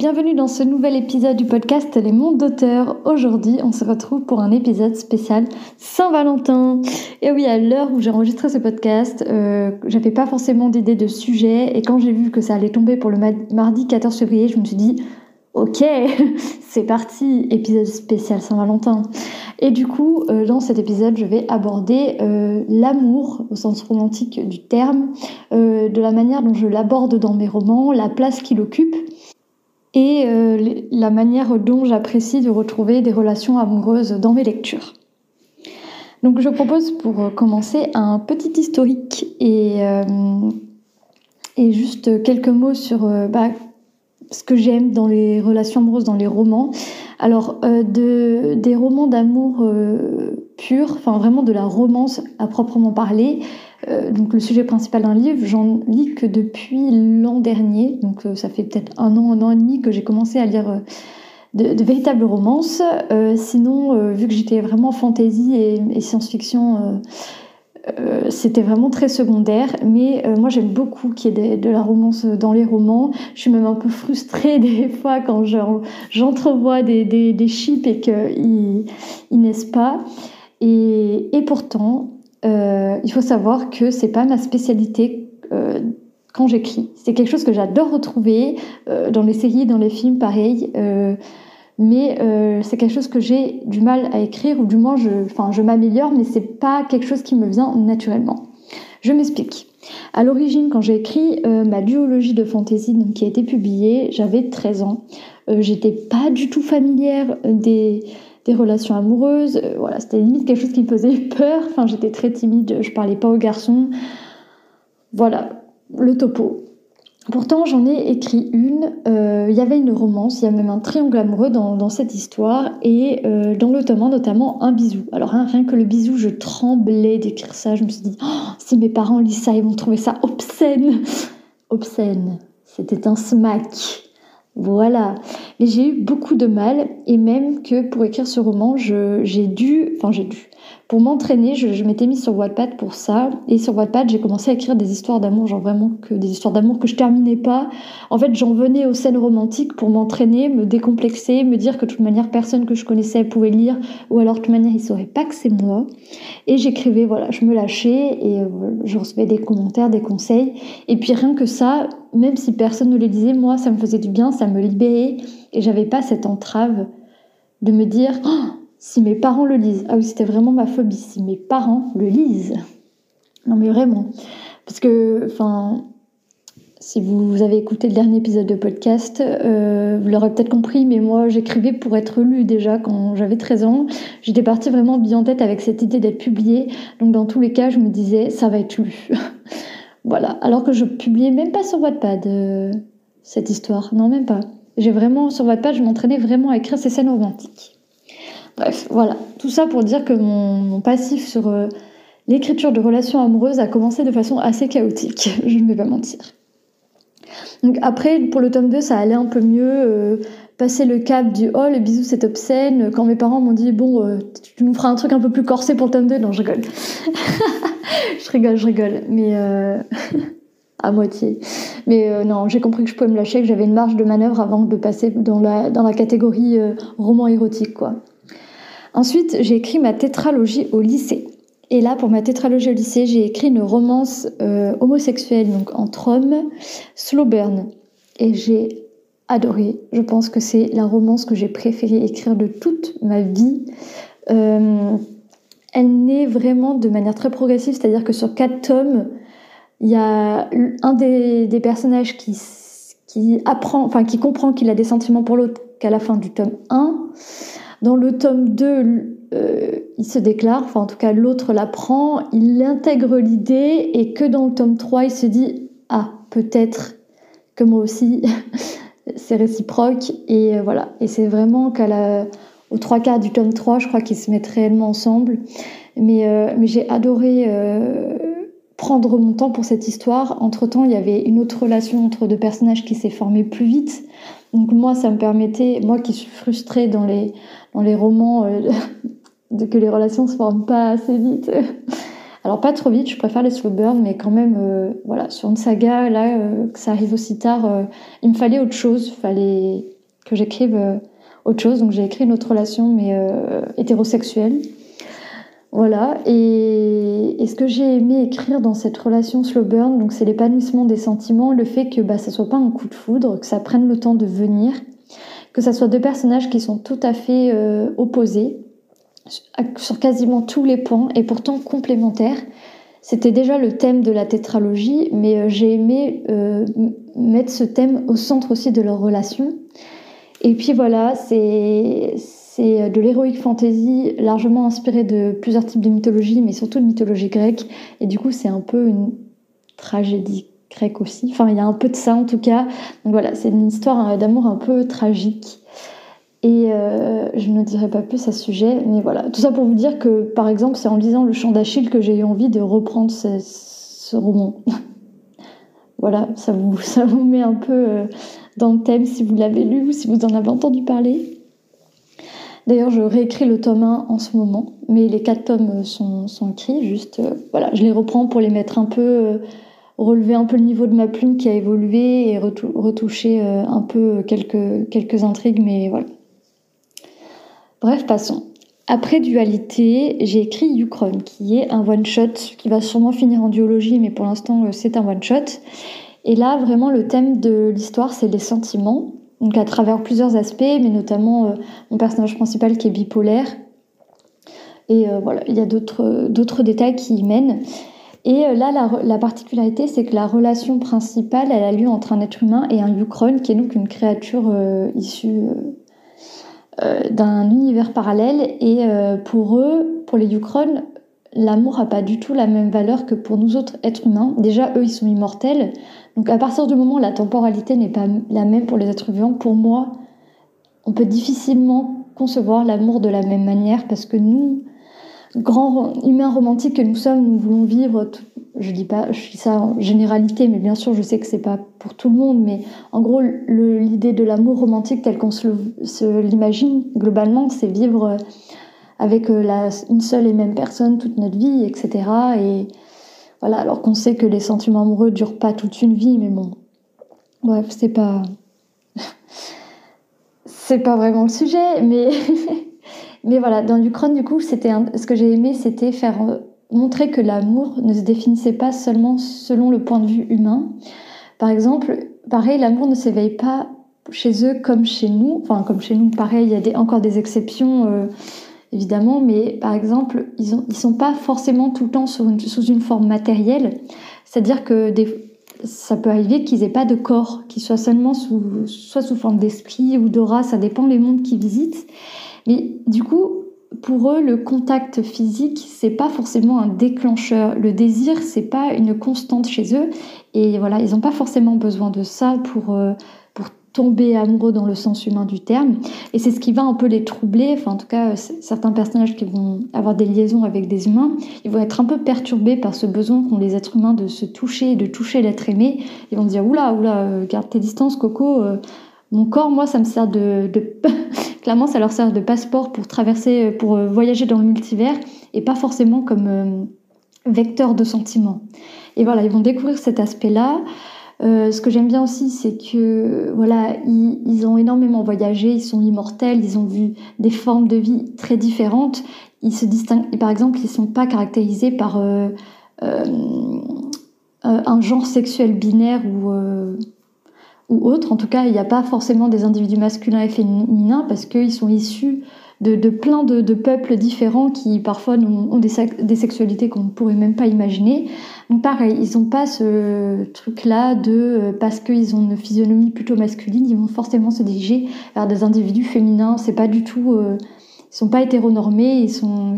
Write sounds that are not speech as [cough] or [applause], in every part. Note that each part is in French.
Bienvenue dans ce nouvel épisode du podcast Les Mondes d'auteurs. Aujourd'hui, on se retrouve pour un épisode spécial Saint-Valentin. Et oui, à l'heure où j'ai enregistré ce podcast, euh, j'avais pas forcément d'idée de sujet. Et quand j'ai vu que ça allait tomber pour le mardi 14 février, je me suis dit, ok, [laughs] c'est parti, épisode spécial Saint-Valentin. Et du coup, euh, dans cet épisode, je vais aborder euh, l'amour au sens romantique du terme, de la manière dont je l'aborde dans mes romans, la place qu'il occupe et euh, la manière dont j'apprécie de retrouver des relations amoureuses dans mes lectures. Donc je propose pour commencer un petit historique et, euh, juste quelques mots sur euh, bah, ce que j'aime dans les relations amoureuses, dans les romans. Alors, de, des romans d'amour purs, enfin vraiment de la romance à proprement parler, euh, donc le sujet principal d'un livre, j'en lis que depuis l'an dernier, donc euh, ça fait peut-être un an, un an et demi que j'ai commencé à lire euh, de, véritables romances. sinon, vu que j'étais vraiment fantasy et, science-fiction, c'était vraiment très secondaire. Mais moi, j'aime beaucoup qu'il y ait de, la romance dans les romans. Je suis même un peu frustrée [laughs] des fois quand j'entrevois des, chips et qu'ils ils pas. Et pourtant, euh, il faut savoir que c'est pas ma spécialité euh, quand j'écris. C'est quelque chose que j'adore retrouver euh, dans les séries, dans les films, pareil. mais c'est quelque chose que j'ai du mal à écrire, ou du moins je, je m'améliore, mais c'est pas quelque chose qui me vient naturellement. Je m'explique. À l'origine, quand j'ai écrit ma duologie de fantasy donc, qui a été publiée, j'avais 13 ans. J'étais pas du tout familière des, relations amoureuses. Euh, voilà, c'était limite quelque chose qui me faisait [laughs] peur. Enfin, j'étais très timide, je parlais pas aux garçons. Voilà, le topo. Pourtant, j'en ai écrit une. Euh, il y avait une romance, il y a même un triangle amoureux dans, cette histoire, et euh, dans le tome notamment un bisou. Alors, rien que le bisou, je tremblais d'écrire ça. Je me suis dit, oh, si mes parents lisent ça, ils vont trouver ça obscène. Obscène. C'était un smack. Voilà. Mais j'ai eu beaucoup de mal et même que pour écrire ce roman, j'ai dû, enfin j'ai dû, pour m'entraîner, je, m'étais mise sur Wattpad pour ça. Et sur Wattpad, j'ai commencé à écrire des histoires d'amour, genre vraiment que des histoires d'amour que je terminais pas. En fait, j'en venais aux scènes romantiques pour m'entraîner, me décomplexer, me dire que de toute manière, personne que je connaissais pouvait lire, ou alors de toute manière, ils sauraient pas que c'est moi. Et j'écrivais, voilà, je me lâchais et euh, je recevais des commentaires, des conseils. Et puis rien que ça, même si personne ne les disait, moi, ça me faisait du bien, ça me libérait. Et j'avais pas cette entrave de me dire, oh, si mes parents le lisent, ah oui, c'était vraiment ma phobie, si mes parents le lisent. Non mais vraiment. Parce que, enfin, si vous avez écouté le dernier épisode de podcast, euh, vous l'aurez peut-être compris, mais moi j'écrivais pour être lu déjà quand j'avais 13 ans. J'étais partie vraiment bien en tête avec cette idée d'être publiée. Donc dans tous les cas, je me disais, ça va être lu. [laughs] voilà. Alors que je publiais même pas sur Wattpad euh, cette histoire. Non, même pas. J'ai vraiment, sur Wattpad, je m'entraînais vraiment à écrire ces scènes romantiques. Bref, voilà. Tout ça pour dire que mon, passif sur euh, l'écriture de relations amoureuses a commencé de façon assez chaotique, [laughs] je ne vais pas mentir. Donc après, pour le tome 2, ça allait un peu mieux. Euh, passer le cap du oh le bisou c'est obscène quand mes parents m'ont dit bon euh, tu nous feras un truc un peu plus corsé pour le tome 2 non je rigole. [laughs] Je rigole je rigole. Mais [laughs] à moitié. Mais non j'ai compris que je pouvais me lâcher que j'avais une marge de manœuvre avant de passer dans la, dans la catégorie roman érotique quoi. Ensuite, j'ai écrit ma tétralogie au lycée. Et là, pour ma tétralogie au lycée, j'ai écrit une romance euh, homosexuelle, donc entre hommes, Slow Burn. Et j'ai adoré. Je pense que c'est la romance que j'ai préféré écrire de toute ma vie. Euh, elle naît vraiment de manière très progressive, c'est-à-dire que sur quatre tomes, il y a un des, personnages qui, qui apprend, enfin qui comprend qu'il a des sentiments pour l'autre qu'à la fin du tome 1. Dans le tome 2, euh, il se déclare, enfin en tout cas l'autre l'apprend, il intègre l'idée et que dans le tome 3, il se dit Ah, peut-être que moi aussi, [laughs] c'est réciproque et euh, voilà. Et c'est vraiment qu'à la, aux trois quarts du tome 3, je crois qu'ils se mettent réellement ensemble. Mais, euh, mais j'ai adoré euh, prendre mon temps pour cette histoire. Entre-temps, il y avait une autre relation entre deux personnages qui s'est formée plus vite. Donc moi, ça me permettait, moi qui suis frustrée dans les, dans les romans, [laughs] de que les relations se forment pas assez vite. Alors pas trop vite, je préfère les slow burn, mais quand même, voilà, sur une saga, là, que ça arrive aussi tard, il me fallait autre chose, il fallait que j'écrive autre chose. Donc j'ai écrit une autre relation, mais euh, hétérosexuelle. Voilà. Et, ce que j'ai aimé écrire dans cette relation slow burn, donc c'est l'épanouissement des sentiments, le fait que bah, ça soit pas un coup de foudre, que ça prenne le temps de venir, que ça soit deux personnages qui sont tout à fait euh, opposés sur quasiment tous les points et pourtant complémentaires. C'était déjà le thème de la tétralogie, mais euh, j'ai aimé mettre ce thème au centre aussi de leur relation. Et puis voilà, c'est de l'héroïque fantasy largement inspiré de plusieurs types de mythologie, mais surtout de mythologie grecque. Et du coup, c'est un peu une tragédie grecque aussi. Enfin, il y a un peu de ça en tout cas. Donc voilà, c'est une histoire d'amour un peu tragique. Et euh, je ne dirai pas plus à ce sujet, mais voilà. Tout ça pour vous dire que, par exemple, c'est en lisant Le Chant d'Achille que j'ai eu envie de reprendre ce, roman. [laughs] voilà, ça vous, [laughs] ça vous met un peu euh, dans le thème si vous l'avez lu ou si vous en avez entendu parler. D'ailleurs, je réécris le tome 1 en ce moment, mais les quatre tomes sont, sont écrits, juste, euh, voilà, je les reprends pour les mettre un peu, euh, relever un peu le niveau de ma plume qui a évolué et retoucher euh, un peu quelques, quelques intrigues, mais voilà. Bref, passons. Après Dualité, j'ai écrit Ukron, qui est un one-shot, qui va sûrement finir en duologie, mais pour l'instant, c'est un one-shot. Et là, vraiment, le thème de l'histoire, c'est les sentiments. Donc à travers plusieurs aspects, mais notamment euh, mon personnage principal qui est bipolaire. Et euh, voilà, il y a d'autres détails qui y mènent. Et euh, là, la, particularité, c'est que la relation principale, elle a lieu entre un être humain et un Yukron, qui est donc une créature issue d'un univers parallèle. Et pour eux, pour les Yukron, l'amour n'a pas du tout la même valeur que pour nous autres êtres humains. Déjà, eux, ils sont immortels. Donc à partir du moment où la temporalité n'est pas la même pour les êtres vivants, pour moi, on peut difficilement concevoir l'amour de la même manière parce que nous, grands humains romantiques que nous sommes, nous voulons vivre. Je dis pas, je dis ça en généralité, mais bien sûr, je sais que c'est pas pour tout le monde. Mais en gros, l'idée de l'amour romantique tel qu'on se l'imagine globalement, c'est vivre avec euh, la, une seule et même personne toute notre vie, etc. Et voilà, alors qu'on sait que les sentiments amoureux durent pas toute une vie, mais bon, bref, c'est pas, [laughs] c'est pas vraiment le sujet, mais [laughs] mais voilà, dans Ukraine du coup, c'était ce que j'ai aimé, c'était faire euh, montrer que l'amour ne se définissait pas seulement selon le point de vue humain. Par exemple, pareil, l'amour ne s'éveille pas chez eux comme chez nous, enfin comme chez nous, pareil, il y a encore des exceptions. Euh, évidemment, mais par exemple, ils ne sont pas forcément tout le temps sous une forme matérielle. C'est-à-dire que des, ça peut arriver qu'ils aient pas de corps, qu'ils soient seulement sous, soit sous forme d'esprit ou d'aura, ça dépend les mondes qu'ils visitent. Mais du coup, pour eux, le contact physique, c'est pas forcément un déclencheur. Le désir, c'est pas une constante chez eux. Et voilà, ils n'ont pas forcément besoin de ça pour, euh, tomber amoureux dans le sens humain du terme. Et c'est ce qui va un peu les troubler. Enfin, en tout cas, certains personnages qui vont avoir des liaisons avec des humains, ils vont être un peu perturbés par ce besoin qu'ont les êtres humains de se toucher, de toucher l'être aimé. Ils vont dire Oula, oula, euh, garde tes distances, Coco. Euh, mon corps, moi, ça me sert de. [laughs] Clairement, ça leur sert de passeport pour traverser, pour euh, voyager dans le multivers et pas forcément comme vecteur de sentiments. Et voilà, ils vont découvrir cet aspect-là. Euh, ce que j'aime bien aussi, c'est que voilà, ils, ont énormément voyagé, ils sont immortels, ils ont vu des formes de vie très différentes. Ils se distinguent, par exemple, ils ne sont pas caractérisés par euh, euh, un genre sexuel binaire ou, ou autre. En tout cas, il n'y a pas forcément des individus masculins et féminins parce qu'ils sont issus de, plein de, peuples différents qui parfois ont, des, des, sexualités qu'on ne pourrait même pas imaginer. Donc pareil, ils n'ont pas ce truc-là de euh, parce qu'ils ont une physionomie plutôt masculine, ils vont forcément se diriger vers des individus féminins. C'est pas du tout, euh, ils sont pas hétéronormés, ils sont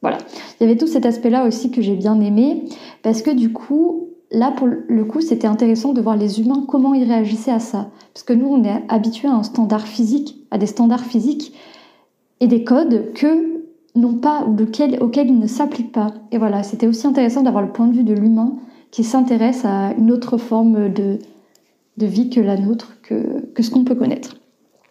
voilà. Il y avait tout cet aspect-là aussi que j'ai bien aimé parce que du coup, là, pour le coup, c'était intéressant de voir les humains, comment ils réagissaient à ça. Parce que nous, on est habitués à un standard physique, à des standards physiques et des codes que n'ont pas ou auxquels ils ne s'appliquent pas. Et voilà, c'était aussi intéressant d'avoir le point de vue de l'humain qui s'intéresse à une autre forme de, de vie que la nôtre, que, que ce qu'on peut connaître.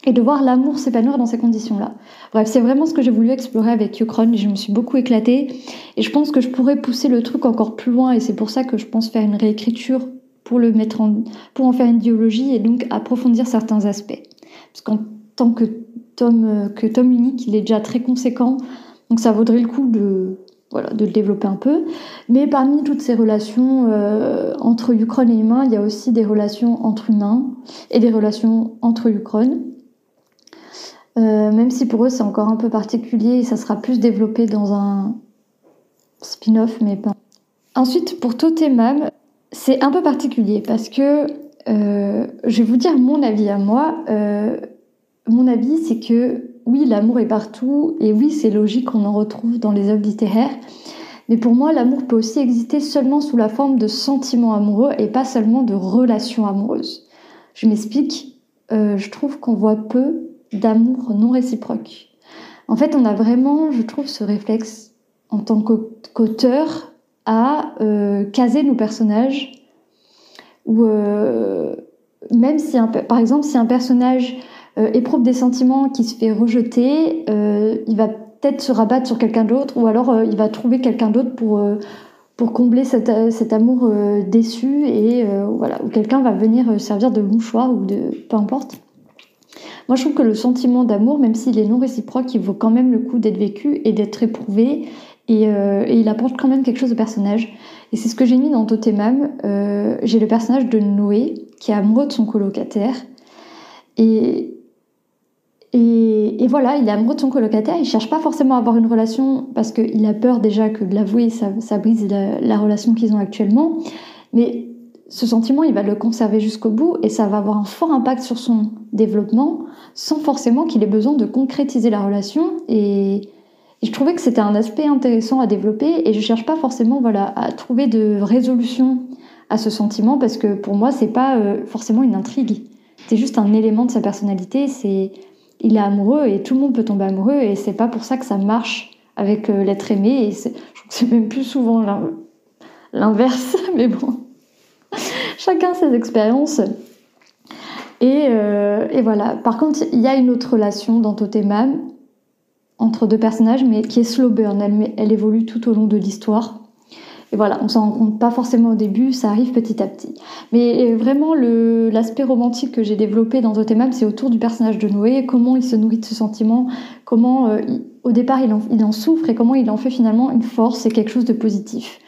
Et de voir l'amour s'épanouir dans ces conditions-là. Bref, c'est vraiment ce que j'ai voulu explorer avec Yukron. Je me suis beaucoup éclatée. Et je pense que je pourrais pousser le truc encore plus loin. Et c'est pour ça que je pense faire une réécriture pour, le mettre en, pour en faire une biologie et donc approfondir certains aspects. Parce qu'en tant que tome, tome unique, il est déjà très conséquent. Donc ça vaudrait le coup de, voilà, de le développer un peu. Mais parmi toutes ces relations euh, entre Ukron et humains, il y a aussi des relations entre humains et des relations entre Ukron. Euh, même si pour eux c'est encore un peu particulier et ça sera plus développé dans un spin-off, mais pas. Ensuite, pour Totemam, c'est un peu particulier parce que euh, je vais vous dire mon avis à moi. mon avis, c'est que oui, l'amour est partout, et oui, c'est logique qu'on en retrouve dans les œuvres littéraires. Mais pour moi, l'amour peut aussi exister seulement sous la forme de sentiments amoureux et pas seulement de relations amoureuses. Je m'explique, euh, je trouve qu'on voit peu d'amour non réciproque. En fait, on a vraiment, je trouve, ce réflexe en tant qu'auteur à euh, caser nos personnages, ou euh, même si, par exemple, si un personnage euh, éprouve des sentiments qui se fait rejeter, il va peut-être se rabattre sur quelqu'un d'autre ou alors il va trouver quelqu'un d'autre pour, pour combler cet, cet amour déçu et voilà, ou quelqu'un va venir servir de mouchoir ou de peu importe. Moi, je trouve que le sentiment d'amour, même s'il est non réciproque, il vaut quand même le coup d'être vécu et d'être éprouvé. Et, et, il apporte quand même quelque chose au personnage. Et c'est ce que j'ai mis dans Totemam. Euh, j'ai le personnage de Noé, qui est amoureux de son colocataire. Et, et, voilà, il est amoureux de son colocataire, il cherche pas forcément à avoir une relation parce qu'il a peur déjà que de l'avouer, ça, brise la, relation qu'ils ont actuellement. Mais ce sentiment, il va le conserver jusqu'au bout et ça va avoir un fort impact sur son développement sans forcément qu'il ait besoin de concrétiser la relation. Et, je trouvais que c'était un aspect intéressant à développer et je cherche pas forcément voilà, à trouver de résolution à ce sentiment parce que pour moi, c'est pas euh, forcément une intrigue. C'est juste un élément de sa personnalité, c'est il est amoureux et tout le monde peut tomber amoureux et c'est pas pour ça que ça marche avec euh, l'être aimé et je trouve que c'est même plus souvent l'inverse [laughs] mais bon chacun ses expériences et, euh, et, voilà par contre il y a une autre relation dans Totemam entre deux personnages mais qui est slow burn elle, évolue tout au long de l'histoire et voilà, on s'en rend compte pas forcément au début, ça arrive petit à petit. Mais vraiment, l'aspect romantique que j'ai développé dans Totemam, c'est autour du personnage de Noé, comment il se nourrit de ce sentiment, comment euh, au départ il en, souffre et comment il en fait finalement une force et quelque chose de positif.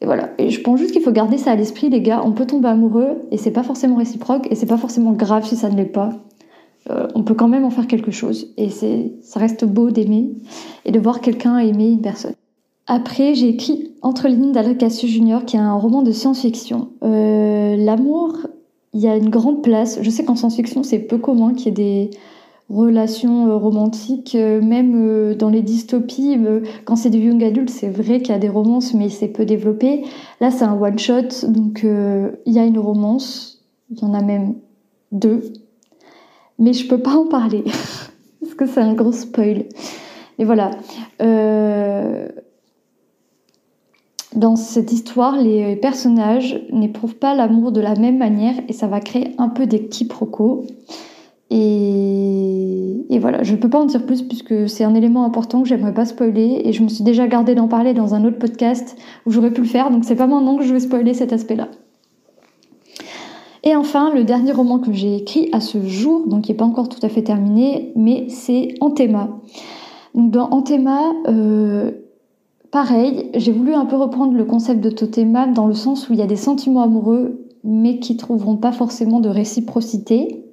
Et voilà. Et je pense juste qu'il faut garder ça à l'esprit, les gars. On peut tomber amoureux et c'est pas forcément réciproque et c'est pas forcément grave si ça ne l'est pas. Euh, on peut quand même en faire quelque chose et c'est, ça reste beau d'aimer et de voir quelqu'un aimer une personne. Après, j'ai écrit Entre les lignes d'Alcassius Junior, qui est un roman de science-fiction. Euh, l'amour, il y a une grande place. Je sais qu'en science-fiction, c'est peu commun qu'il y ait des relations euh, romantiques, euh, même dans les dystopies. Quand c'est des young adultes, c'est vrai qu'il y a des romances, mais c'est peu développé. Là, c'est un one-shot, donc il y a une romance. Il y en a même deux. Mais je peux pas en parler, [laughs] parce que c'est un gros spoil. Et voilà. Euh, dans cette histoire, les personnages n'éprouvent pas l'amour de la même manière et ça va créer un peu des quiproquos. Et, et voilà, je ne peux pas en dire plus puisque c'est un élément important que j'aimerais pas spoiler et je me suis déjà gardé d'en parler dans un autre podcast où j'aurais pu le faire, donc c'est pas maintenant que je vais spoiler cet aspect-là. Et enfin, le dernier roman que j'ai écrit à ce jour, donc qui n'est pas encore tout à fait terminé, mais c'est Anthema. Donc dans Anthema, euh, Pareil, j'ai voulu un peu reprendre le concept de Totema dans le sens où il y a des sentiments amoureux, mais qui trouveront pas forcément de réciprocité.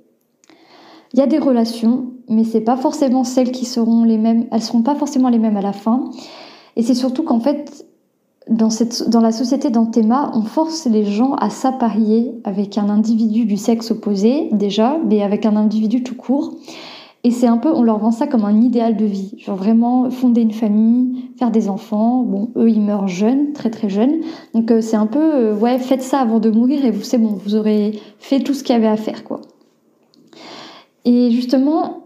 Il y a des relations, mais c'est pas forcément celles qui seront les mêmes, elles seront pas forcément les mêmes à la fin. Et c'est surtout qu'en fait, dans, cette, dans la société d'Anthéma, on force les gens à s'apparier avec un individu du sexe opposé, déjà, mais avec un individu tout court. Et c'est un peu, on leur vend ça comme un idéal de vie. Genre vraiment fonder une famille, faire des enfants. Bon, eux, ils meurent jeunes, très très jeunes. Donc euh, c'est un peu, euh, ouais, faites ça avant de mourir et vous, c'est bon, vous aurez fait tout ce qu'il y avait à faire, quoi. Et justement,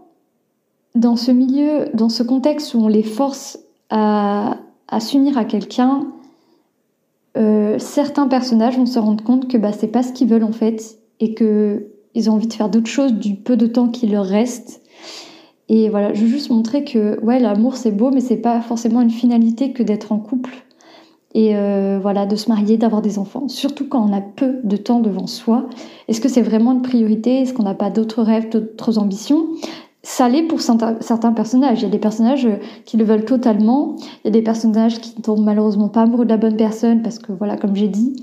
dans ce milieu, dans ce contexte où on les force à, à s'unir à quelqu'un, euh, certains personnages vont se rendre compte que bah, c'est pas ce qu'ils veulent en fait et que ils ont envie de faire d'autres choses du peu de temps qui leur reste et voilà, je veux juste montrer que ouais, l'amour c'est beau, mais c'est pas forcément une finalité que d'être en couple et euh, voilà, de se marier, d'avoir des enfants. Surtout quand on a peu de temps devant soi. Est-ce que c'est vraiment une priorité? Est-ce qu'on n'a pas d'autres rêves, d'autres ambitions? Ça l'est pour certains personnages. Il y a des personnages qui le veulent totalement. Il y a des personnages qui ne tombent malheureusement pas amoureux de la bonne personne parce que, voilà, comme j'ai dit,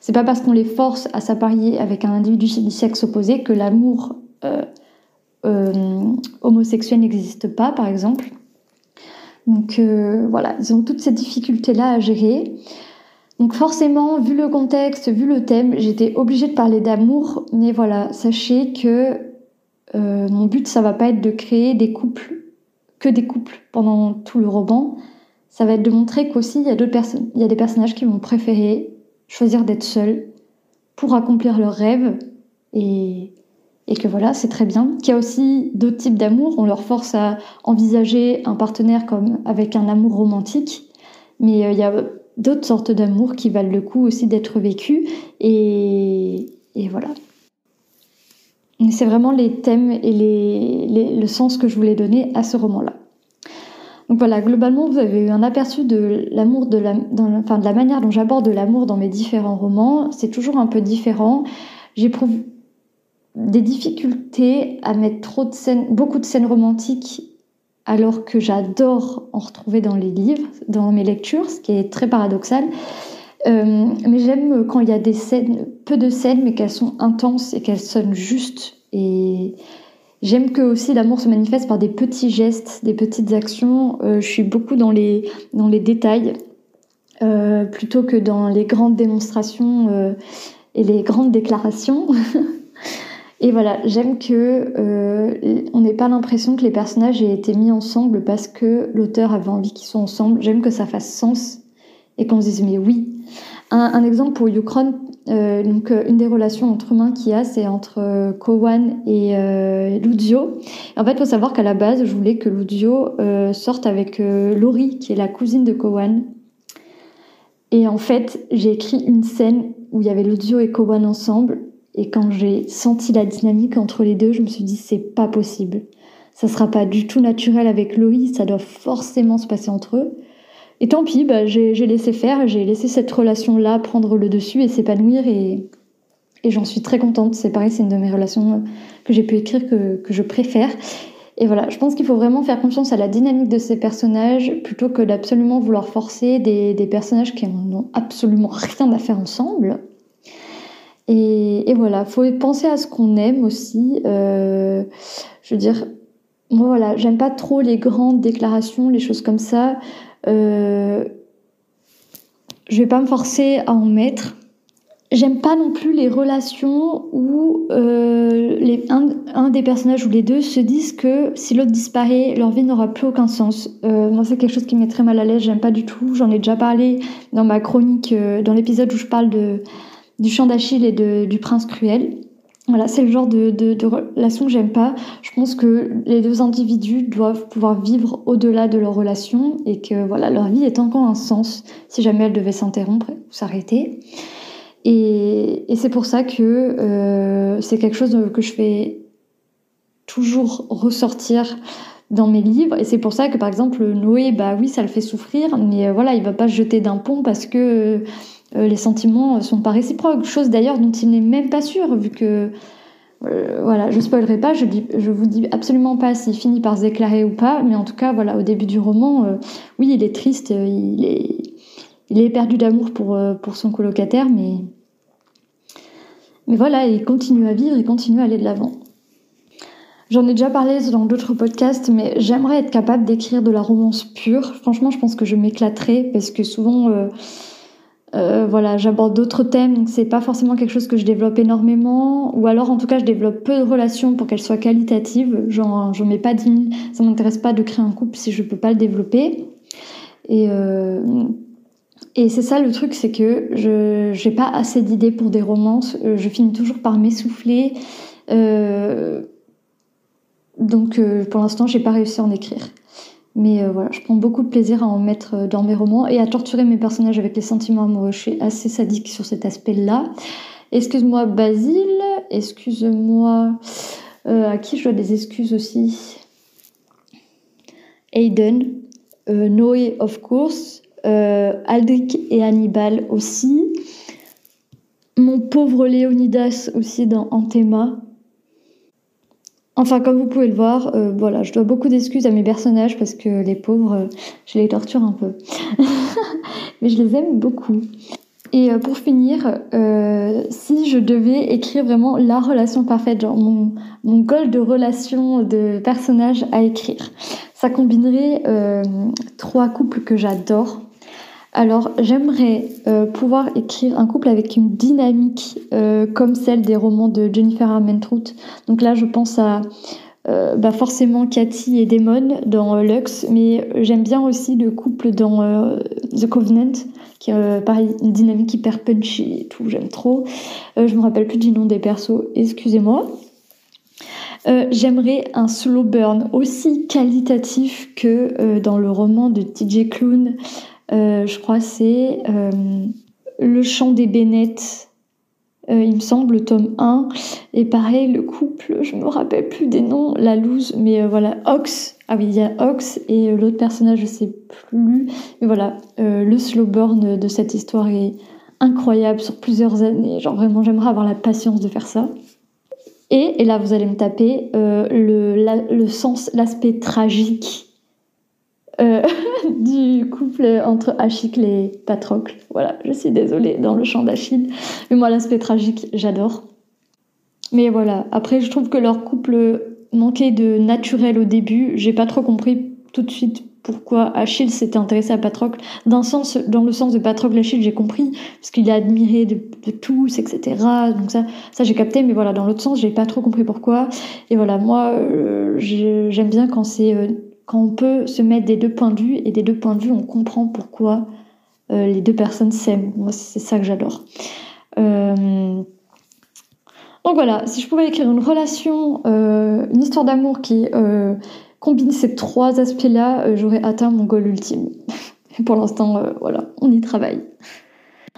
c'est pas parce qu'on les force à s'apparier avec un individu du sexe opposé que l'amour euh, euh, homosexuel n'existe pas, par exemple. Donc euh, voilà, ils ont toutes ces difficultés-là à gérer. Donc forcément, vu le contexte, vu le thème, j'étais obligée de parler d'amour, mais voilà, sachez que euh, mon but, ça va pas être de créer des couples, que des couples pendant tout le roman. Ça va être de montrer qu'aussi il y a d'autres personnes, il y a des personnages qui vont préférer choisir d'être seuls pour accomplir leurs rêves et et que voilà, c'est très bien. Qu'il y a aussi d'autres types d'amour. On leur force à envisager un partenaire comme avec un amour romantique, mais euh, il y a d'autres sortes d'amour qui valent le coup aussi d'être vécues. Et, et voilà. C'est vraiment les thèmes et le sens que je voulais donner à ce roman-là. Donc voilà, globalement, vous avez eu un aperçu de l'amour, la, de la manière dont j'aborde l'amour dans mes différents romans. C'est toujours un peu différent. J'éprouve des difficultés à mettre trop de scènes, beaucoup de scènes romantiques alors que j'adore en retrouver dans les livres, dans mes lectures, ce qui est très paradoxal. Euh, mais j'aime quand il y a des scènes, peu de scènes, mais qu'elles sont intenses et qu'elles sonnent justes. Et j'aime que aussi l'amour se manifeste par des petits gestes, des petites actions. Euh, je suis beaucoup dans les, dans les détails, euh, plutôt que dans les grandes démonstrations et les grandes déclarations. [laughs] Et voilà, j'aime que on n'ait pas l'impression que les personnages aient été mis ensemble parce que l'auteur avait envie qu'ils soient ensemble. J'aime que ça fasse sens et qu'on se dise mais oui. Un, exemple pour Yukron, euh, donc euh, une des relations entre humains qu'il y a, c'est entre Kowan et Ludio. En fait, il faut savoir qu'à la base, je voulais que Ludio sorte avec Lori, qui est la cousine de Kowan. Et en fait, j'ai écrit une scène où il y avait Ludio et Kowan ensemble et quand j'ai senti la dynamique entre les deux, je me suis dit c'est pas possible. Ça sera pas du tout naturel avec Loïs, ça doit forcément se passer entre eux. Et tant pis, bah, j'ai laissé faire, j'ai laissé cette relation-là prendre le dessus et s'épanouir et, j'en suis très contente. C'est pareil, c'est une de mes relations que j'ai pu écrire que, que je préfère. Et voilà, je pense qu'il faut vraiment faire confiance à la dynamique de ces personnages plutôt que d'absolument vouloir forcer des, des personnages qui n'ont absolument rien à faire ensemble. Et, et, voilà, faut penser à ce qu'on aime aussi. Euh, je veux dire, moi voilà, j'aime pas trop les grandes déclarations, les choses comme ça. Euh, je vais pas me forcer à en mettre. J'aime pas non plus les relations où euh, un, des personnages ou les deux se disent que si l'autre disparaît, leur vie n'aura plus aucun sens. Euh, moi, c'est quelque chose qui me met très mal à l'aise. J'aime pas du tout. J'en ai déjà parlé dans ma chronique, dans l'épisode où je parle de du chant d'Achille et de, du prince cruel. Voilà, c'est le genre de, relation que j'aime pas. Je pense que les deux individus doivent pouvoir vivre au-delà de leur relation et que voilà, leur vie est encore un sens si jamais elle devait s'interrompre ou s'arrêter. Et, et c'est pour ça que euh, c'est quelque chose que je fais toujours ressortir dans mes livres. Et c'est pour ça que par exemple Noé, bah oui, ça le fait souffrir, mais euh, voilà, il va pas se jeter d'un pont parce que euh, les sentiments sont pas réciproques, chose d'ailleurs dont il n'est même pas sûr, vu que euh, voilà, je spoilerai pas, je, dis, vous dis absolument pas s'il finit par se déclarer ou pas, mais en tout cas, voilà, au début du roman, euh, oui, il est triste, il est, il est perdu d'amour pour, pour son colocataire, mais, mais voilà, il continue à vivre, il continue à aller de l'avant. J'en ai déjà parlé dans d'autres podcasts, mais j'aimerais être capable d'écrire de la romance pure. Franchement, je pense que je m'éclaterais parce que souvent, euh, voilà, j'aborde d'autres thèmes, donc c'est pas forcément quelque chose que je développe énormément, ou alors en tout cas je développe peu de relations pour qu'elles soient qualitatives. Genre, je mets pas 10 000, ça m'intéresse pas de créer un couple si je peux pas le développer. Et, euh, et c'est ça le truc, c'est que je j'ai pas assez d'idées pour des romances. Euh, je finis toujours par m'essouffler. donc pour l'instant, j'ai pas réussi à en écrire. Mais euh, voilà, je prends beaucoup de plaisir à en mettre euh, dans mes romans et à torturer mes personnages avec les sentiments amoureux. Je suis assez sadique sur cet aspect-là. Excuse-moi Basile, excuse-moi euh, à qui je dois des excuses aussi? Aiden, Noé of course, Aldric et Hannibal aussi. Mon pauvre Léonidas aussi dans Anthema. Enfin, comme vous pouvez le voir, euh, voilà, je dois beaucoup d'excuses à mes personnages parce que les pauvres, euh, je les torture un peu. [laughs] Mais je les aime beaucoup. Et euh, pour finir, si je devais écrire vraiment la relation parfaite, genre mon, mon goal de relation de personnage à écrire, ça combinerait trois couples que j'adore. Alors j'aimerais euh, pouvoir écrire un couple avec une dynamique euh, comme celle des romans de Jennifer Armentrout. Donc là je pense à euh, bah forcément Cathy et Damon dans Lux, mais j'aime bien aussi le couple dans The Covenant, qui est pareil, une dynamique hyper punchy et tout, j'aime trop. je me rappelle plus du nom des persos, excusez-moi. J'aimerais un slow burn aussi qualitatif que dans le roman de TJ Klune. Euh, je crois c'est euh, Le chant des Bennett, euh, il me semble, le tome 1. Et pareil, le couple, je me rappelle plus des noms, la loose, mais voilà, Ox. Ah oui, il y a Ox et l'autre personnage, je sais plus. Mais voilà, le slow burn de cette histoire est incroyable sur plusieurs années. Genre vraiment, j'aimerais avoir la patience de faire ça. Et, et là, vous allez me taper le, le sens, l'aspect tragique euh, [laughs] du couple entre Achille et Patrocle. Voilà, je suis désolée dans le chant d'Achille, mais moi l'aspect tragique, j'adore. Mais voilà, après je trouve que leur couple manquait de naturel au début. J'ai pas trop compris tout de suite pourquoi Achille s'était intéressé à Patrocle. Dans, sens, dans le sens de Patrocle Achille, j'ai compris, parce qu'il est admiré de, tous, etc. Donc ça, ça j'ai capté, mais voilà, dans l'autre sens, j'ai pas trop compris pourquoi. Et voilà, moi, euh, j'aime bien quand c'est euh, quand on peut se mettre des deux points de vue et des deux points de vue, on comprend pourquoi euh, les deux personnes s'aiment. Moi, c'est ça que j'adore. Euh, donc voilà, si je pouvais écrire une relation, euh, une histoire d'amour qui combine ces trois aspects-là, j'aurais atteint mon goal ultime. [laughs] pour l'instant, voilà, on y travaille.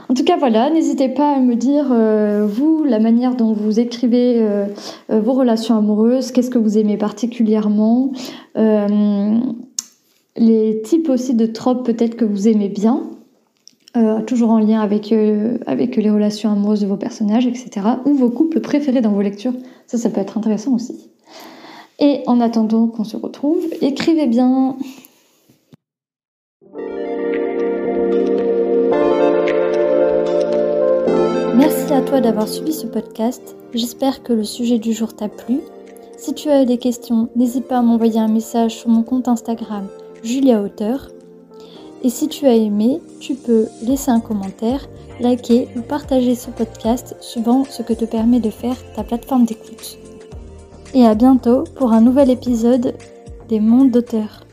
En tout cas, voilà, n'hésitez pas à me dire, euh, vous, la manière dont vous écrivez euh, euh, vos relations amoureuses, qu'est-ce que vous aimez particulièrement, les types aussi de tropes peut-être que vous aimez bien, toujours en lien avec, avec les relations amoureuses de vos personnages, etc. Ou vos couples préférés dans vos lectures, ça, ça peut être intéressant aussi. Et en attendant qu'on se retrouve, écrivez bien. Toi d'avoir suivi ce podcast. J'espère que le sujet du jour t'a plu. Si tu as des questions, n'hésite pas à m'envoyer un message sur mon compte Instagram Julia Auteur. Et si tu as aimé, tu peux laisser un commentaire, liker ou partager ce podcast suivant ce que te permet de faire ta plateforme d'écoute. Et à bientôt pour un nouvel épisode des mondes d'auteurs.